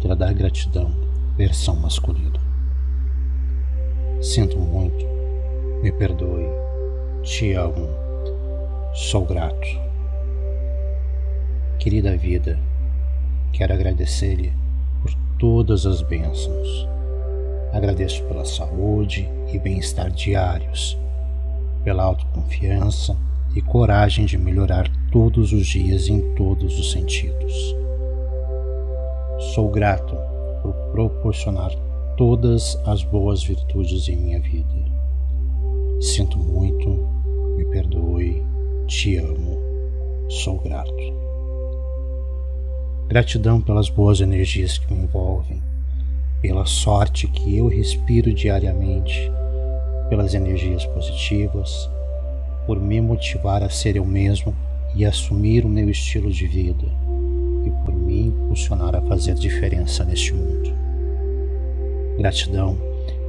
mantra da gratidão, versão masculina. Sinto muito, me perdoe, te amo, sou grato. Querida vida, quero agradecer-lhe por todas as bênçãos. Agradeço pela saúde e bem-estar diários, pela autoconfiança e coragem de melhorar todos os dias em todos os sentidos. Sou grato por proporcionar todas as boas virtudes em minha vida. Sinto muito, me perdoe, te amo, sou grato. Gratidão pelas boas energias que me envolvem, pela sorte que eu respiro diariamente, pelas energias positivas, por me motivar a ser eu mesmo e assumir o meu estilo de vida impulsionar a fazer diferença neste mundo. Gratidão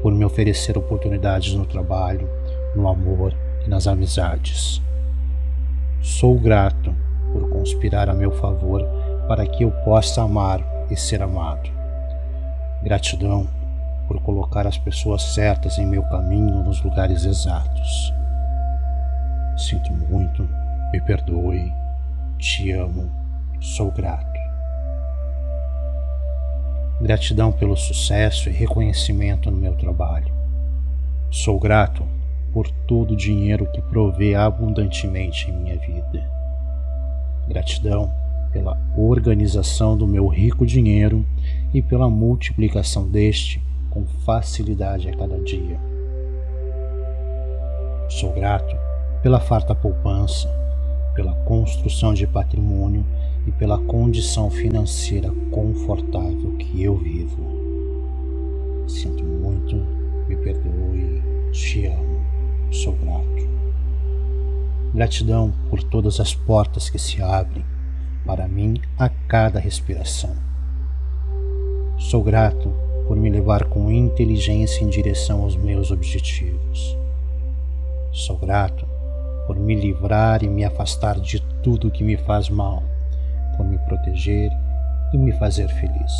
por me oferecer oportunidades no trabalho, no amor e nas amizades. Sou grato por conspirar a meu favor para que eu possa amar e ser amado. Gratidão por colocar as pessoas certas em meu caminho nos lugares exatos. Sinto muito, me perdoe, te amo, sou grato. Gratidão pelo sucesso e reconhecimento no meu trabalho. Sou grato por todo o dinheiro que provê abundantemente em minha vida. Gratidão pela organização do meu rico dinheiro e pela multiplicação deste com facilidade a cada dia. Sou grato pela farta poupança, pela construção de patrimônio e pela condição financeira confortável que eu vivo. Sinto muito, me perdoe, te amo, sou grato. Gratidão por todas as portas que se abrem para mim a cada respiração. Sou grato por me levar com inteligência em direção aos meus objetivos. Sou grato por me livrar e me afastar de tudo que me faz mal por me proteger e me fazer feliz.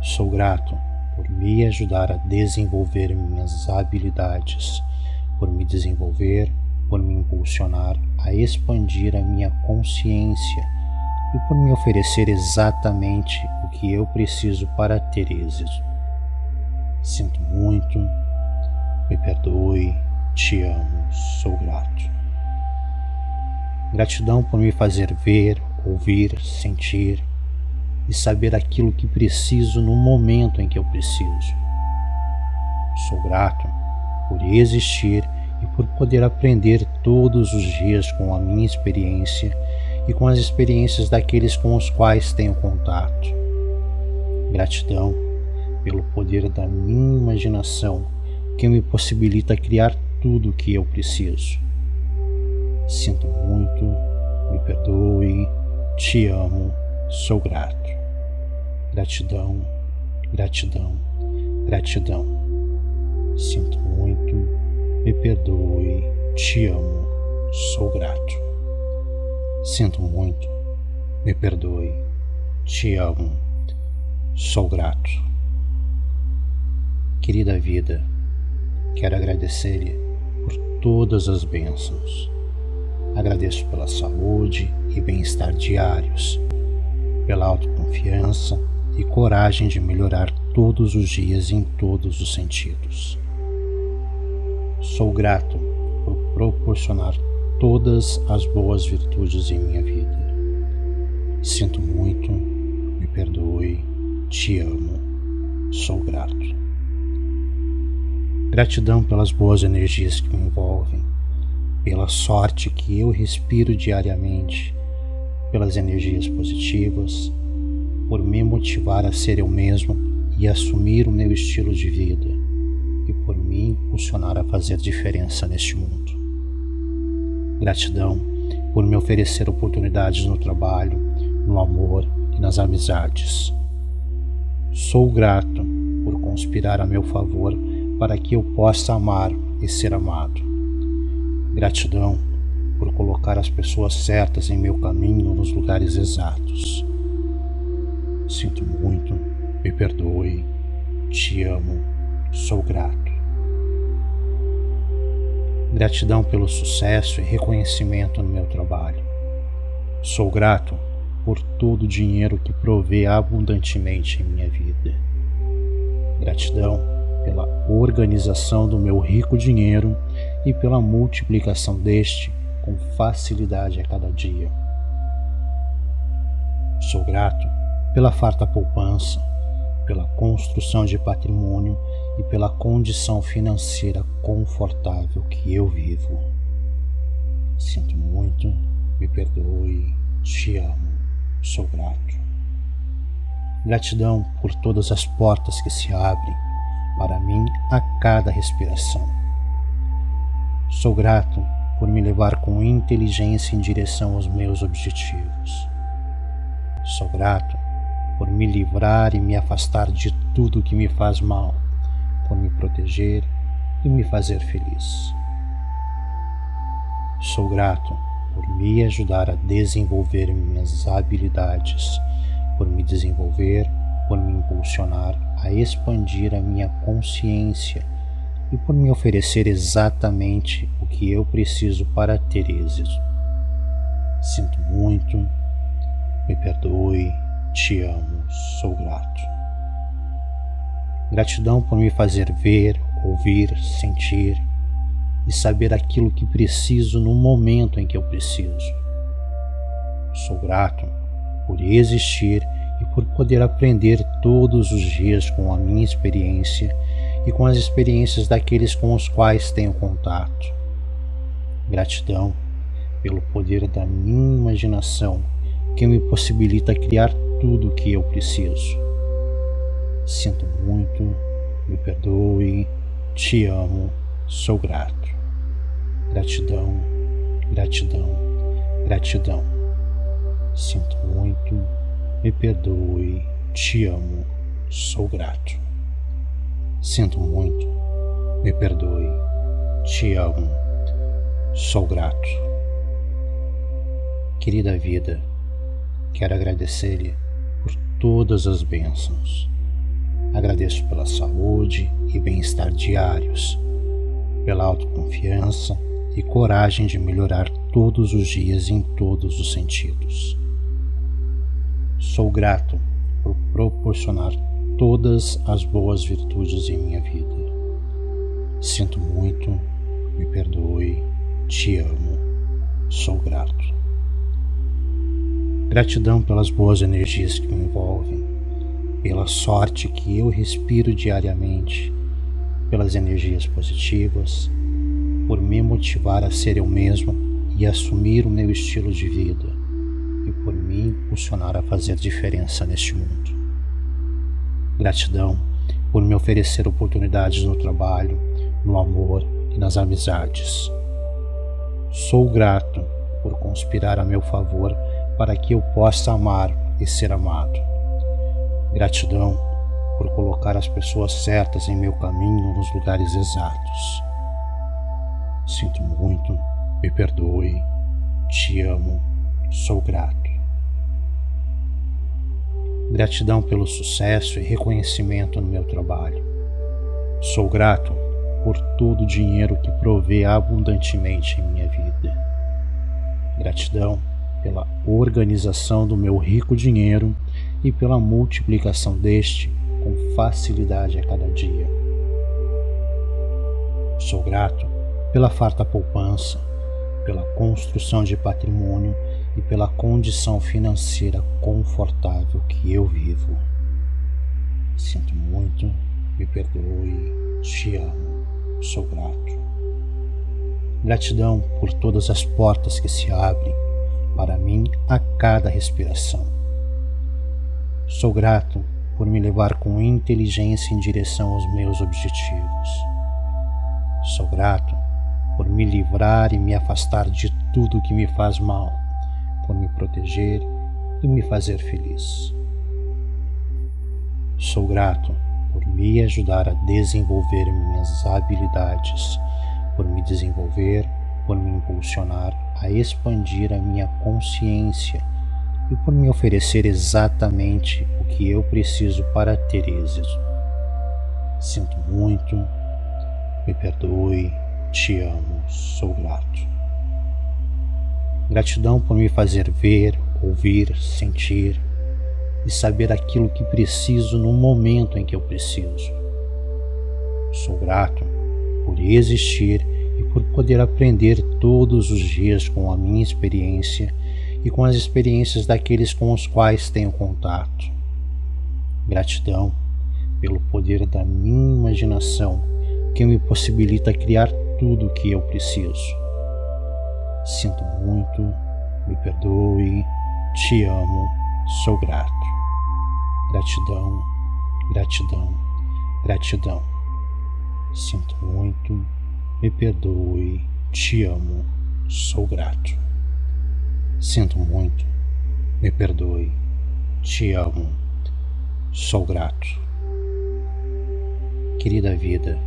Sou grato por me ajudar a desenvolver minhas habilidades, por me desenvolver, por me impulsionar a expandir a minha consciência e por me oferecer exatamente o que eu preciso para ter êxito. Sinto muito, me perdoe, te amo, sou grato. Gratidão por me fazer ver, ouvir, sentir e saber aquilo que preciso no momento em que eu preciso. Sou grato por existir e por poder aprender todos os dias com a minha experiência e com as experiências daqueles com os quais tenho contato. Gratidão pelo poder da minha imaginação que me possibilita criar tudo o que eu preciso. Sinto muito, me perdoe, te amo, sou grato. Gratidão, gratidão, gratidão. Sinto muito, me perdoe, te amo, sou grato. Sinto muito, me perdoe, te amo, sou grato. Querida vida, quero agradecer-lhe por todas as bênçãos Agradeço pela saúde e bem-estar diários, pela autoconfiança e coragem de melhorar todos os dias em todos os sentidos. Sou grato por proporcionar todas as boas virtudes em minha vida. Sinto muito, me perdoe, te amo, sou grato. Gratidão pelas boas energias que me envolvem pela sorte que eu respiro diariamente, pelas energias positivas, por me motivar a ser eu mesmo e assumir o meu estilo de vida e por me impulsionar a fazer diferença neste mundo. Gratidão por me oferecer oportunidades no trabalho, no amor e nas amizades. Sou grato por conspirar a meu favor para que eu possa amar e ser amado. Gratidão por colocar as pessoas certas em meu caminho nos lugares exatos. Sinto muito, me perdoe, te amo, sou grato. Gratidão pelo sucesso e reconhecimento no meu trabalho. Sou grato por todo o dinheiro que provê abundantemente em minha vida. Gratidão pela organização do meu rico dinheiro e pela multiplicação deste com facilidade a cada dia. Sou grato pela farta poupança, pela construção de patrimônio e pela condição financeira confortável que eu vivo. Sinto muito, me perdoe, te amo, sou grato. Gratidão por todas as portas que se abrem para mim a cada respiração. Sou grato por me levar com inteligência em direção aos meus objetivos. Sou grato por me livrar e me afastar de tudo que me faz mal, por me proteger e me fazer feliz. Sou grato por me ajudar a desenvolver minhas habilidades, por me desenvolver, por me impulsionar a expandir a minha consciência e por me oferecer exatamente o que eu preciso para ter êxito. Sinto muito, me perdoe, te amo, sou grato. Gratidão por me fazer ver, ouvir, sentir e saber aquilo que preciso no momento em que eu preciso. Sou grato por existir e por poder aprender todos os dias com a minha experiência e com as experiências daqueles com os quais tenho contato. Gratidão pelo poder da minha imaginação que me possibilita criar tudo o que eu preciso. Sinto muito, me perdoe, te amo, sou grato. Gratidão, gratidão, gratidão. Sinto muito, me perdoe, te amo, sou grato. Sinto muito, me perdoe, te amo, sou grato. Querida vida, quero agradecer-lhe por todas as bênçãos. Agradeço pela saúde e bem-estar diários, pela autoconfiança e coragem de melhorar todos os dias em todos os sentidos. Sou grato por proporcionar todas as boas virtudes em minha vida. Sinto muito, me perdoe, te amo, sou grato. Gratidão pelas boas energias que me envolvem, pela sorte que eu respiro diariamente, pelas energias positivas, por me motivar a ser eu mesmo e assumir o meu estilo de vida e por me impulsionar a fazer diferença neste mundo. Gratidão por me oferecer oportunidades no trabalho, no amor e nas amizades. Sou grato por conspirar a meu favor para que eu possa amar e ser amado. Gratidão por colocar as pessoas certas em meu caminho nos lugares exatos. Sinto muito, me perdoe, te amo, sou grato. Gratidão pelo sucesso e reconhecimento no meu trabalho. Sou grato por todo o dinheiro que provê abundantemente em minha vida. Gratidão pela organização do meu rico dinheiro e pela multiplicação deste com facilidade a cada dia. Sou grato pela farta poupança, pela construção de patrimônio e pela condição financeira confortável que eu vivo. Sinto muito, me perdoe, te amo, sou grato. Gratidão por todas as portas que se abrem para mim a cada respiração. Sou grato por me levar com inteligência em direção aos meus objetivos. Sou grato por me livrar e me afastar de tudo que me faz mal, por me proteger e me fazer feliz. Sou grato por me ajudar a desenvolver minhas habilidades, por me desenvolver, por me impulsionar a expandir a minha consciência e por me oferecer exatamente o que eu preciso para ter êxito. Sinto muito, me perdoe, te amo, sou grato. Gratidão por me fazer ver, ouvir, sentir e saber aquilo que preciso no momento em que eu preciso. Sou grato por existir e por poder aprender todos os dias com a minha experiência e com as experiências daqueles com os quais tenho contato. Gratidão pelo poder da minha imaginação que me possibilita criar tudo o que eu preciso. Sinto muito, me perdoe, te amo, sou grato. Gratidão, gratidão, gratidão. Sinto muito, me perdoe, te amo, sou grato. Sinto muito, me perdoe, te amo, sou grato. Querida vida,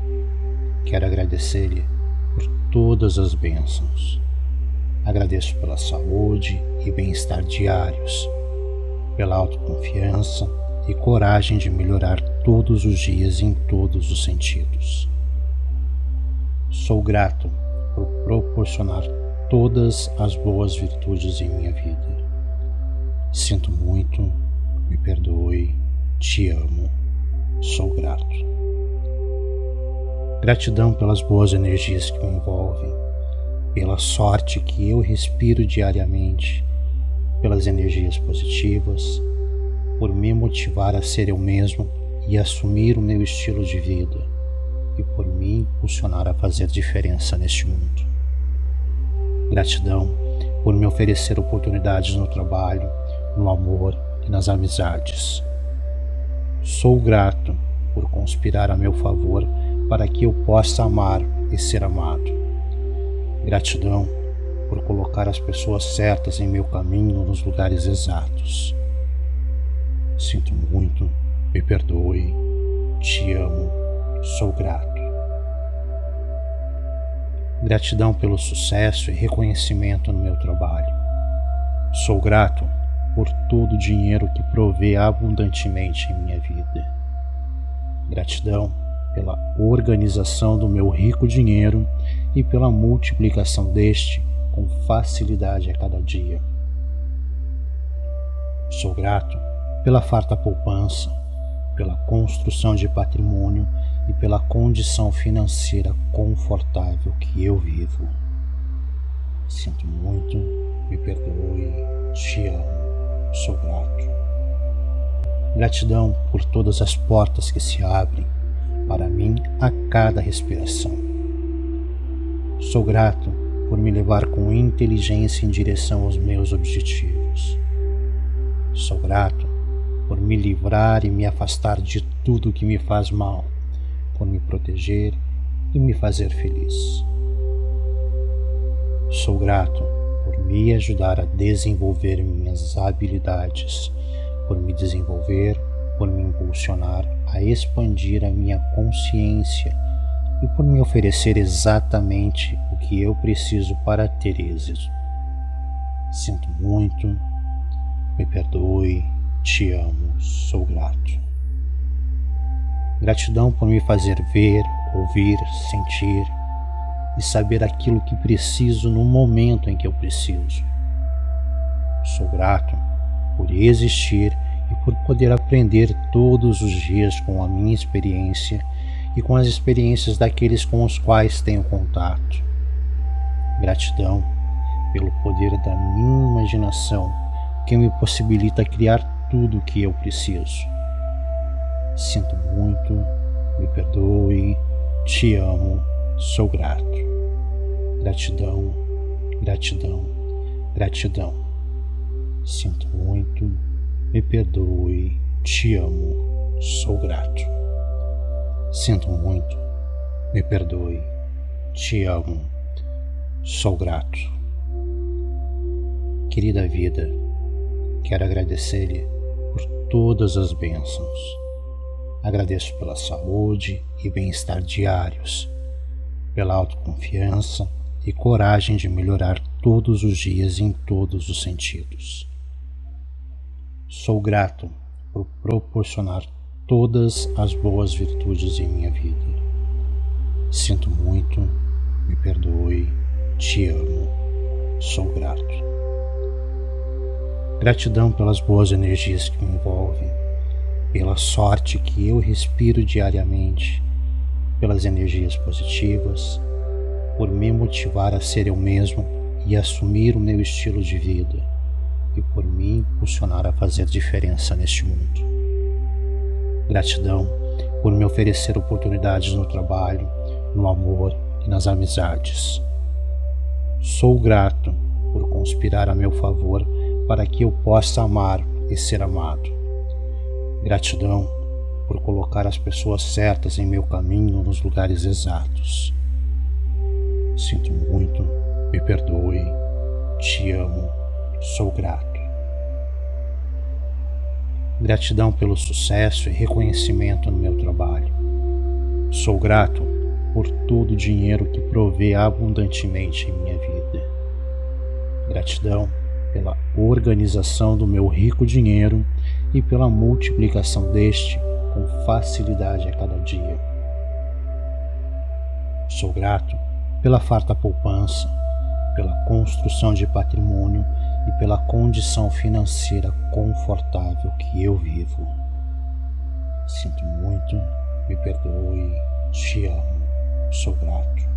quero agradecer-lhe por todas as bênçãos. Agradeço pela saúde e bem-estar diários, pela autoconfiança e coragem de melhorar todos os dias em todos os sentidos. Sou grato por proporcionar todas as boas virtudes em minha vida. Sinto muito, me perdoe, te amo, sou grato. Gratidão pelas boas energias que me envolvem, pela sorte que eu respiro diariamente, pelas energias positivas, por me motivar a ser eu mesmo e assumir o meu estilo de vida e por me impulsionar a fazer diferença neste mundo. Gratidão por me oferecer oportunidades no trabalho, no amor e nas amizades. Sou grato por conspirar a meu favor para que eu possa amar e ser amado. Gratidão por colocar as pessoas certas em meu caminho nos lugares exatos. Sinto muito, me perdoe, te amo, sou grato. Gratidão pelo sucesso e reconhecimento no meu trabalho. Sou grato por todo o dinheiro que provê abundantemente em minha vida. Gratidão pela organização do meu rico dinheiro e pela multiplicação deste com facilidade a cada dia. Sou grato pela farta poupança, pela construção de patrimônio e pela condição financeira confortável que eu vivo. Sinto muito, me perdoe, te amo, sou grato. Gratidão por todas as portas que se abrem para mim a cada respiração. Sou grato por me levar com inteligência em direção aos meus objetivos. Sou grato por me livrar e me afastar de tudo que me faz mal por me proteger e me fazer feliz. Sou grato por me ajudar a desenvolver minhas habilidades, por me desenvolver, por me impulsionar a expandir a minha consciência e por me oferecer exatamente o que eu preciso para ter êxito. Sinto muito, me perdoe, te amo, sou grato. Gratidão por me fazer ver, ouvir, sentir e saber aquilo que preciso no momento em que eu preciso. Sou grato por existir e por poder aprender todos os dias com a minha experiência e com as experiências daqueles com os quais tenho contato. Gratidão pelo poder da minha imaginação que me possibilita criar tudo o que eu preciso. Sinto muito, me perdoe, te amo, sou grato. Gratidão, gratidão, gratidão. Sinto muito, me perdoe, te amo, sou grato. Sinto muito, me perdoe, te amo, sou grato. Querida vida, quero agradecer-lhe por todas as bênçãos Agradeço pela saúde e bem-estar diários, pela autoconfiança e coragem de melhorar todos os dias em todos os sentidos. Sou grato por proporcionar todas as boas virtudes em minha vida. Sinto muito, me perdoe, te amo, sou grato. Gratidão pelas boas energias que me envolvem, pela sorte que eu respiro diariamente, pelas energias positivas, por me motivar a ser eu mesmo e assumir o meu estilo de vida, e por me impulsionar a fazer diferença neste mundo. Gratidão por me oferecer oportunidades no trabalho, no amor e nas amizades. Sou grato por conspirar a meu favor para que eu possa amar e ser amado. Gratidão por colocar as pessoas certas em meu caminho nos lugares exatos. Sinto muito, me perdoe, te amo, sou grato. Gratidão pelo sucesso e reconhecimento no meu trabalho. Sou grato por todo o dinheiro que provê abundantemente em minha vida. Gratidão pela organização do meu rico dinheiro e pela multiplicação deste com facilidade a cada dia. Sou grato pela farta poupança, pela construção de patrimônio e pela condição financeira confortável que eu vivo. Sinto muito, me perdoe, te amo, sou grato.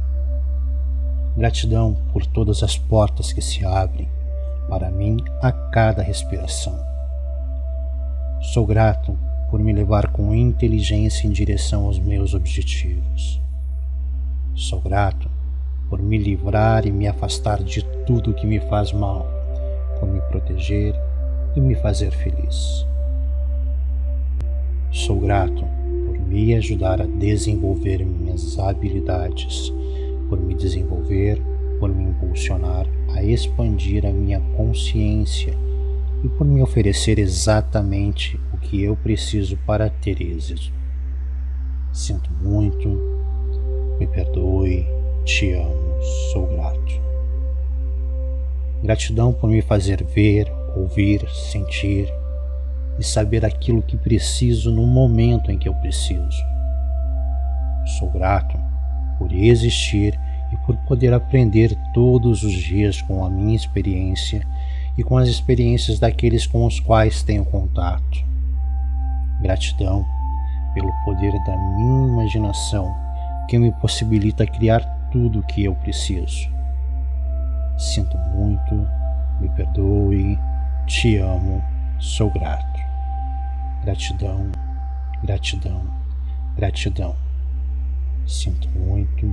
Gratidão por todas as portas que se abrem para mim a cada respiração. Sou grato por me levar com inteligência em direção aos meus objetivos. Sou grato por me livrar e me afastar de tudo que me faz mal, por me proteger e me fazer feliz. Sou grato por me ajudar a desenvolver minhas habilidades, por me desenvolver, por me impulsionar a expandir a minha consciência e por me oferecer exatamente o que eu preciso para ter êxito. Sinto muito, me perdoe, te amo, sou grato. Gratidão por me fazer ver, ouvir, sentir e saber aquilo que preciso no momento em que eu preciso. Sou grato por existir e por poder aprender todos os dias com a minha experiência e com as experiências daqueles com os quais tenho contato. Gratidão pelo poder da minha imaginação que me possibilita criar tudo o que eu preciso. Sinto muito, me perdoe, te amo, sou grato. Gratidão, gratidão, gratidão. Sinto muito,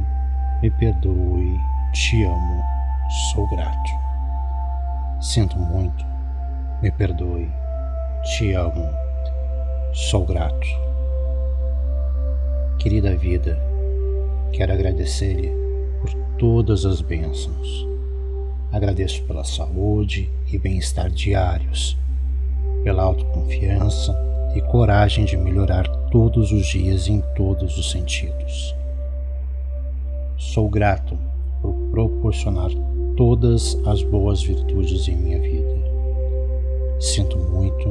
me perdoe, te amo, sou grato. Sinto muito, me perdoe, te amo, sou grato. Querida vida, quero agradecer-lhe por todas as bênçãos. Agradeço pela saúde e bem-estar diários, pela autoconfiança e coragem de melhorar todos os dias em todos os sentidos. Sou grato por proporcionar todas as boas virtudes em minha vida. Sinto muito,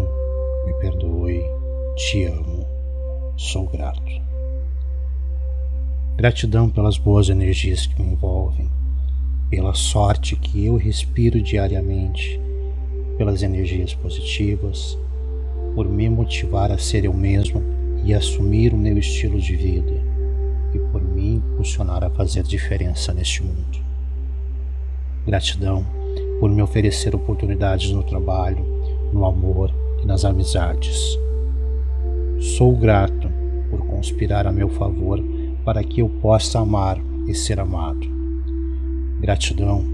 me perdoe, te amo, sou grato. Gratidão pelas boas energias que me envolvem, pela sorte que eu respiro diariamente, pelas energias positivas, por me motivar a ser eu mesmo e assumir o meu estilo de vida, e por me impulsionar a fazer diferença neste mundo. Gratidão por me oferecer oportunidades no trabalho, no amor e nas amizades. Sou grato por conspirar a meu favor para que eu possa amar e ser amado. Gratidão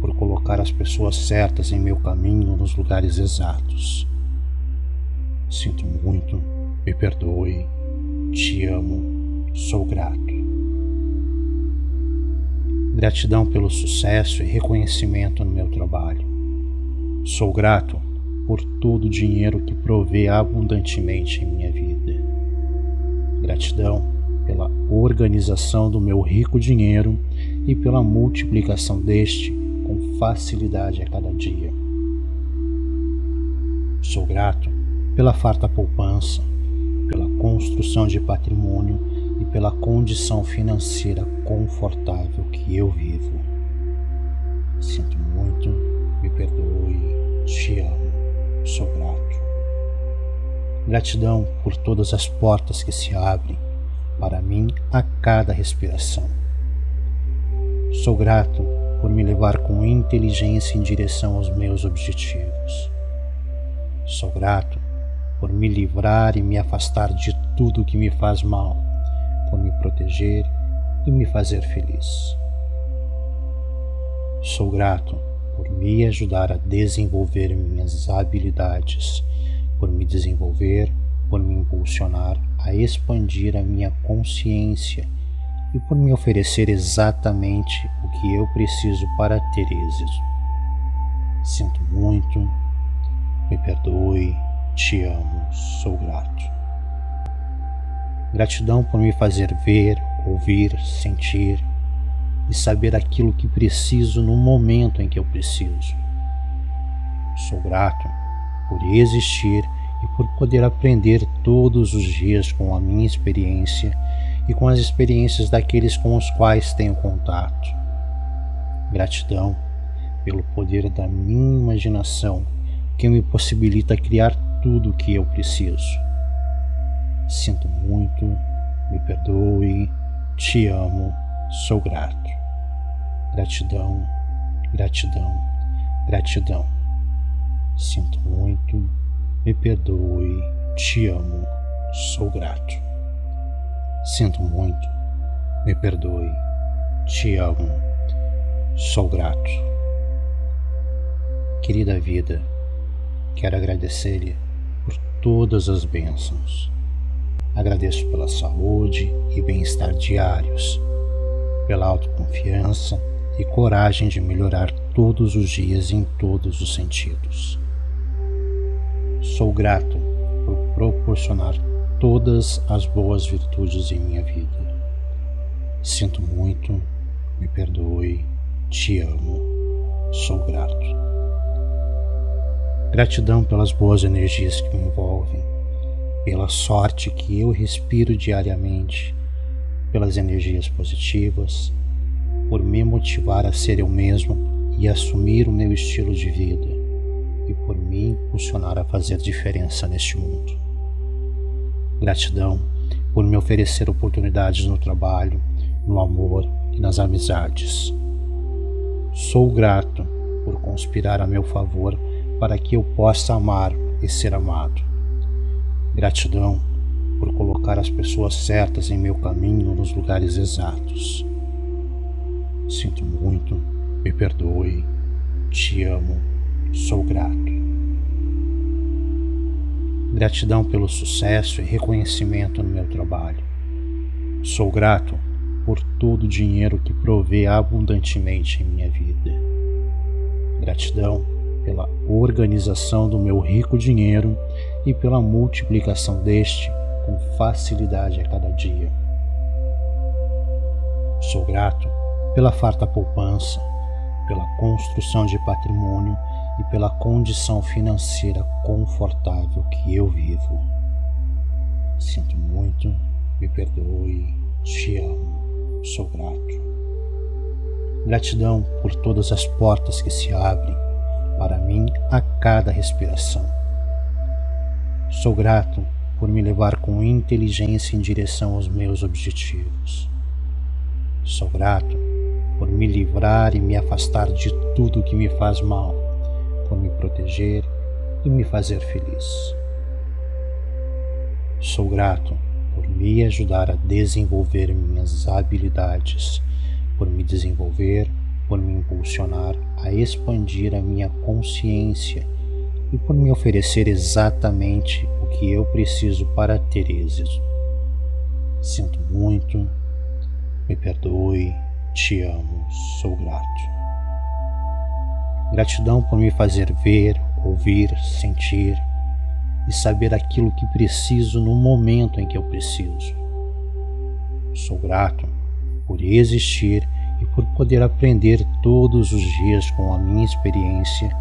por colocar as pessoas certas em meu caminho nos lugares exatos. Sinto muito, me perdoe, te amo, sou grato. Gratidão pelo sucesso e reconhecimento no meu trabalho. Sou grato por todo o dinheiro que provê abundantemente em minha vida. Gratidão pela organização do meu rico dinheiro e pela multiplicação deste com facilidade a cada dia. Sou grato pela farta poupança, pela construção de patrimônio e pela condição financeira confortável que eu vivo. Sinto muito, me perdoe, te amo, sou grato. Gratidão por todas as portas que se abrem para mim a cada respiração. Sou grato por me levar com inteligência em direção aos meus objetivos. Sou grato por me livrar e me afastar de tudo que me faz mal, por me proteger e me fazer feliz. Sou grato por me ajudar a desenvolver minhas habilidades, por me desenvolver, por me impulsionar a expandir a minha consciência e por me oferecer exatamente o que eu preciso para ter êxito. Sinto muito, me perdoe, te amo, sou grato. Gratidão por me fazer ver, ouvir, sentir e saber aquilo que preciso no momento em que eu preciso. Sou grato por existir e por poder aprender todos os dias com a minha experiência e com as experiências daqueles com os quais tenho contato. Gratidão pelo poder da minha imaginação que me possibilita criar tudo o que eu preciso. Sinto muito, me perdoe, te amo, sou grato. Gratidão, gratidão, gratidão. Sinto muito, me perdoe, te amo, sou grato. Sinto muito, me perdoe, te amo, sou grato. Querida vida, quero agradecer-lhe por todas as bênçãos. Agradeço pela saúde e bem-estar diários, pela autoconfiança e coragem de melhorar todos os dias em todos os sentidos. Sou grato por proporcionar todas as boas virtudes em minha vida. Sinto muito, me perdoe, te amo, sou grato. Gratidão pelas boas energias que me envolvem, pela sorte que eu respiro diariamente, pelas energias positivas, por me motivar a ser eu mesmo e assumir o meu estilo de vida e por me impulsionar a fazer diferença neste mundo. Gratidão por me oferecer oportunidades no trabalho, no amor e nas amizades. Sou grato por conspirar a meu favor para que eu possa amar e ser amado. Gratidão por colocar as pessoas certas em meu caminho nos lugares exatos. Sinto muito, me perdoe, te amo, sou grato. Gratidão pelo sucesso e reconhecimento no meu trabalho. Sou grato por todo o dinheiro que provê abundantemente em minha vida. Gratidão pela organização do meu rico dinheiro e pela multiplicação deste com facilidade a cada dia. Sou grato pela farta poupança, pela construção de patrimônio e pela condição financeira confortável que eu vivo. Sinto muito, me perdoe, te amo, sou grato. Gratidão por todas as portas que se abrem para mim a cada respiração. Sou grato por me levar com inteligência em direção aos meus objetivos. Sou grato por me livrar e me afastar de tudo que me faz mal, por me proteger e me fazer feliz. Sou grato por me ajudar a desenvolver minhas habilidades, por me desenvolver, por me impulsionar a expandir a minha consciência e por me oferecer exatamente o que eu preciso para ter êxito. Sinto muito, me perdoe, te amo, sou grato. Gratidão por me fazer ver, ouvir, sentir e saber aquilo que preciso no momento em que eu preciso. Sou grato por existir e por poder aprender todos os dias com a minha experiência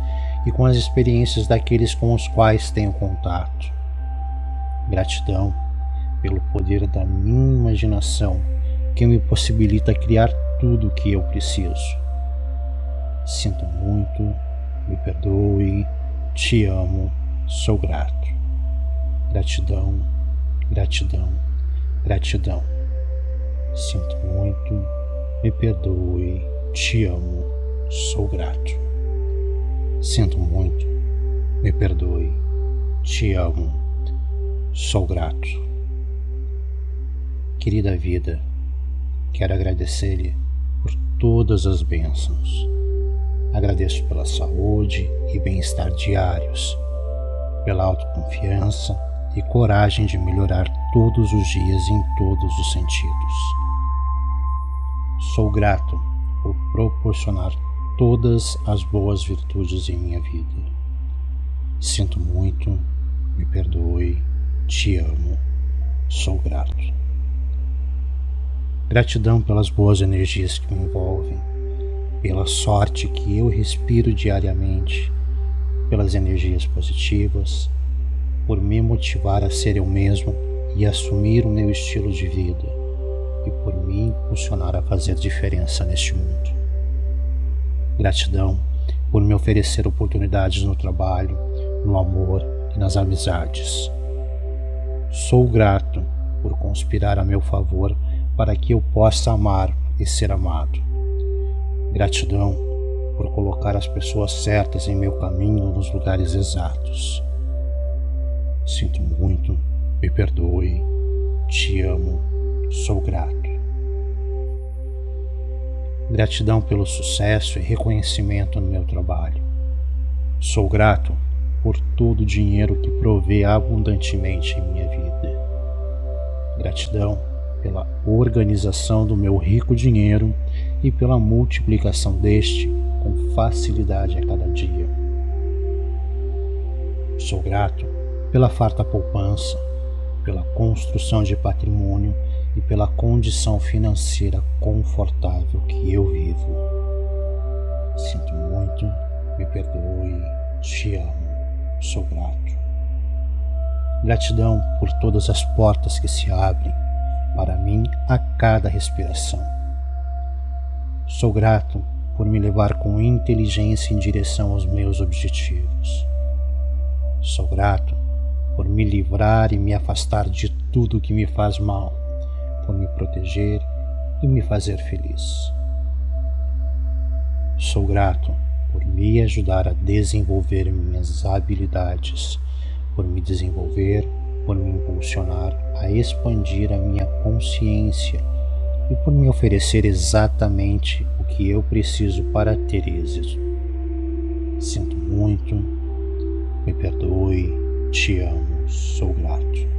e com as experiências daqueles com os quais tenho contato. Gratidão pelo poder da minha imaginação que me possibilita criar tudo o que eu preciso. Sinto muito, me perdoe, te amo, sou grato. Gratidão, gratidão, gratidão. Sinto muito, me perdoe, te amo, sou grato. Sinto muito, me perdoe, te amo, sou grato. Querida vida, quero agradecer-lhe por todas as bênçãos. Agradeço pela saúde e bem-estar diários, pela autoconfiança e coragem de melhorar todos os dias em todos os sentidos. Sou grato por proporcionar todas as boas virtudes em minha vida. Sinto muito, me perdoe, te amo, sou grato. Gratidão pelas boas energias que me envolvem, pela sorte que eu respiro diariamente, pelas energias positivas, por me motivar a ser eu mesmo e assumir o meu estilo de vida, e por me impulsionar a fazer diferença neste mundo. Gratidão por me oferecer oportunidades no trabalho, no amor e nas amizades. Sou grato por conspirar a meu favor para que eu possa amar e ser amado. Gratidão por colocar as pessoas certas em meu caminho nos lugares exatos. Sinto muito, me perdoe, te amo, sou grato. Gratidão pelo sucesso e reconhecimento no meu trabalho. Sou grato por todo o dinheiro que provê abundantemente em minha vida. Gratidão pela organização do meu rico dinheiro e pela multiplicação deste com facilidade a cada dia. Sou grato pela farta poupança, pela construção de patrimônio e pela condição financeira confortável que eu vivo. Sinto muito, me perdoe, te amo, sou grato. Gratidão por todas as portas que se abrem para mim a cada respiração. Sou grato por me levar com inteligência em direção aos meus objetivos. Sou grato por me livrar e me afastar de tudo que me faz mal, por me proteger e me fazer feliz. Sou grato por me ajudar a desenvolver minhas habilidades, por me desenvolver, por me impulsionar a expandir a minha consciência e por me oferecer exatamente o que eu preciso para ter êxito. Sinto muito, me perdoe, te amo, sou grato.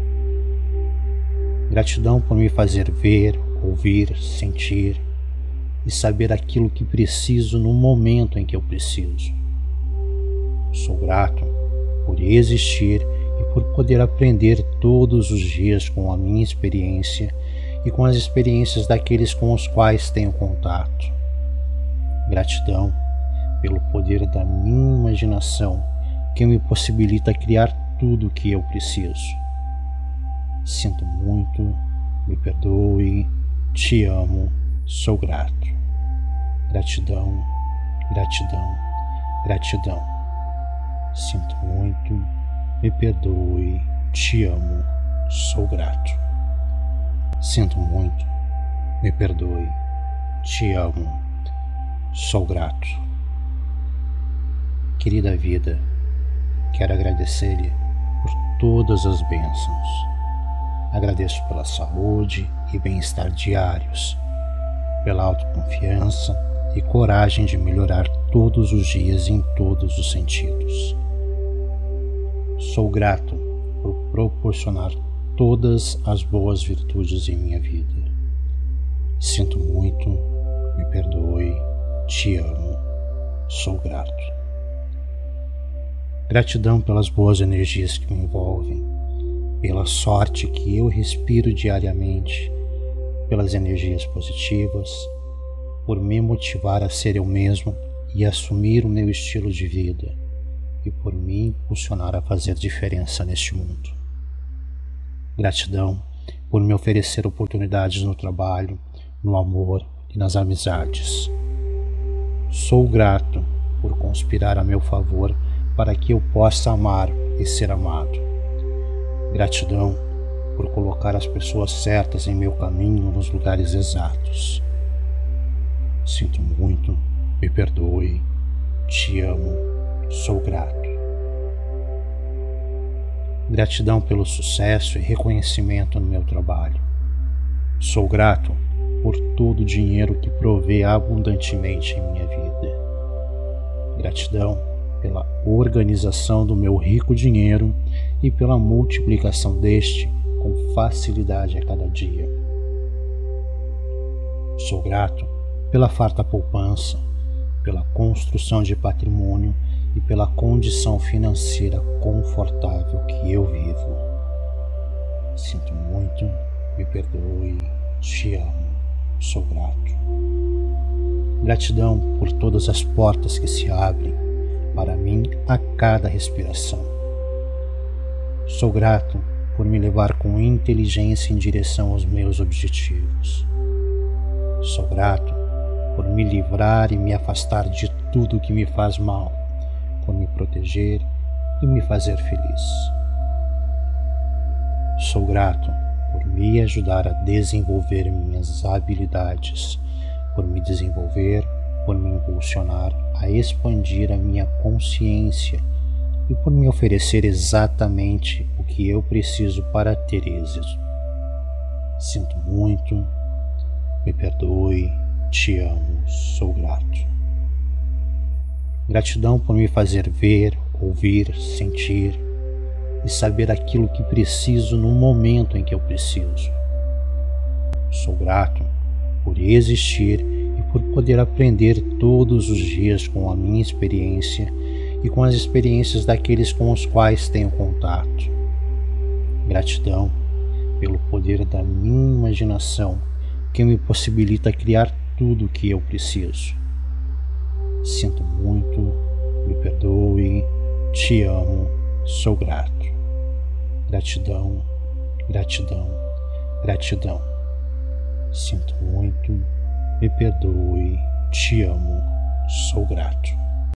Gratidão por me fazer ver, ouvir, sentir e saber aquilo que preciso no momento em que eu preciso. Sou grato por existir e por poder aprender todos os dias com a minha experiência e com as experiências daqueles com os quais tenho contato. Gratidão pelo poder da minha imaginação que me possibilita criar tudo o que eu preciso. Sinto muito, me perdoe, te amo, sou grato. Gratidão, gratidão, gratidão. Sinto muito, me perdoe, te amo, sou grato. Sinto muito, me perdoe, te amo, sou grato. Querida vida, quero agradecer-lhe todas as bênçãos. Agradeço pela saúde e bem-estar diários, pela autoconfiança e coragem de melhorar todos os dias em todos os sentidos. Sou grato por proporcionar todas as boas virtudes em minha vida. Sinto muito, me perdoe, te amo, sou grato. Gratidão pelas boas energias que me envolvem, pela sorte que eu respiro diariamente, pelas energias positivas, por me motivar a ser eu mesmo e assumir o meu estilo de vida e por me impulsionar a fazer diferença neste mundo. Gratidão por me oferecer oportunidades no trabalho, no amor e nas amizades. Sou grato por conspirar a meu favor para que eu possa amar e ser amado. Gratidão por colocar as pessoas certas em meu caminho nos lugares exatos. Sinto muito, me perdoe, te amo, sou grato. Gratidão pelo sucesso e reconhecimento no meu trabalho. Sou grato por todo o dinheiro que provê abundantemente em minha vida. Gratidão pela organização do meu rico dinheiro e pela multiplicação deste com facilidade a cada dia. Sou grato pela farta poupança, pela construção de patrimônio e pela condição financeira confortável que eu vivo. Sinto muito, me perdoe, te amo, sou grato. Gratidão por todas as portas que se abrem para mim a cada respiração. Sou grato por me levar com inteligência em direção aos meus objetivos. Sou grato por me livrar e me afastar de tudo que me faz mal, por me proteger e me fazer feliz. Sou grato por me ajudar a desenvolver minhas habilidades, por me desenvolver, por me impulsionar a expandir a minha consciência e por me oferecer exatamente o que eu preciso para ter êxito. Sinto muito, me perdoe, te amo, sou grato. Gratidão por me fazer ver, ouvir, sentir e saber aquilo que preciso no momento em que eu preciso. Sou grato por existir e por poder aprender todos os dias com a minha experiência e com as experiências daqueles com os quais tenho contato. Gratidão pelo poder da minha imaginação que me possibilita criar tudo o que eu preciso. Sinto muito, me perdoe, te amo, sou grato. Gratidão, gratidão, gratidão. Sinto muito, me perdoe, te amo, sou grato.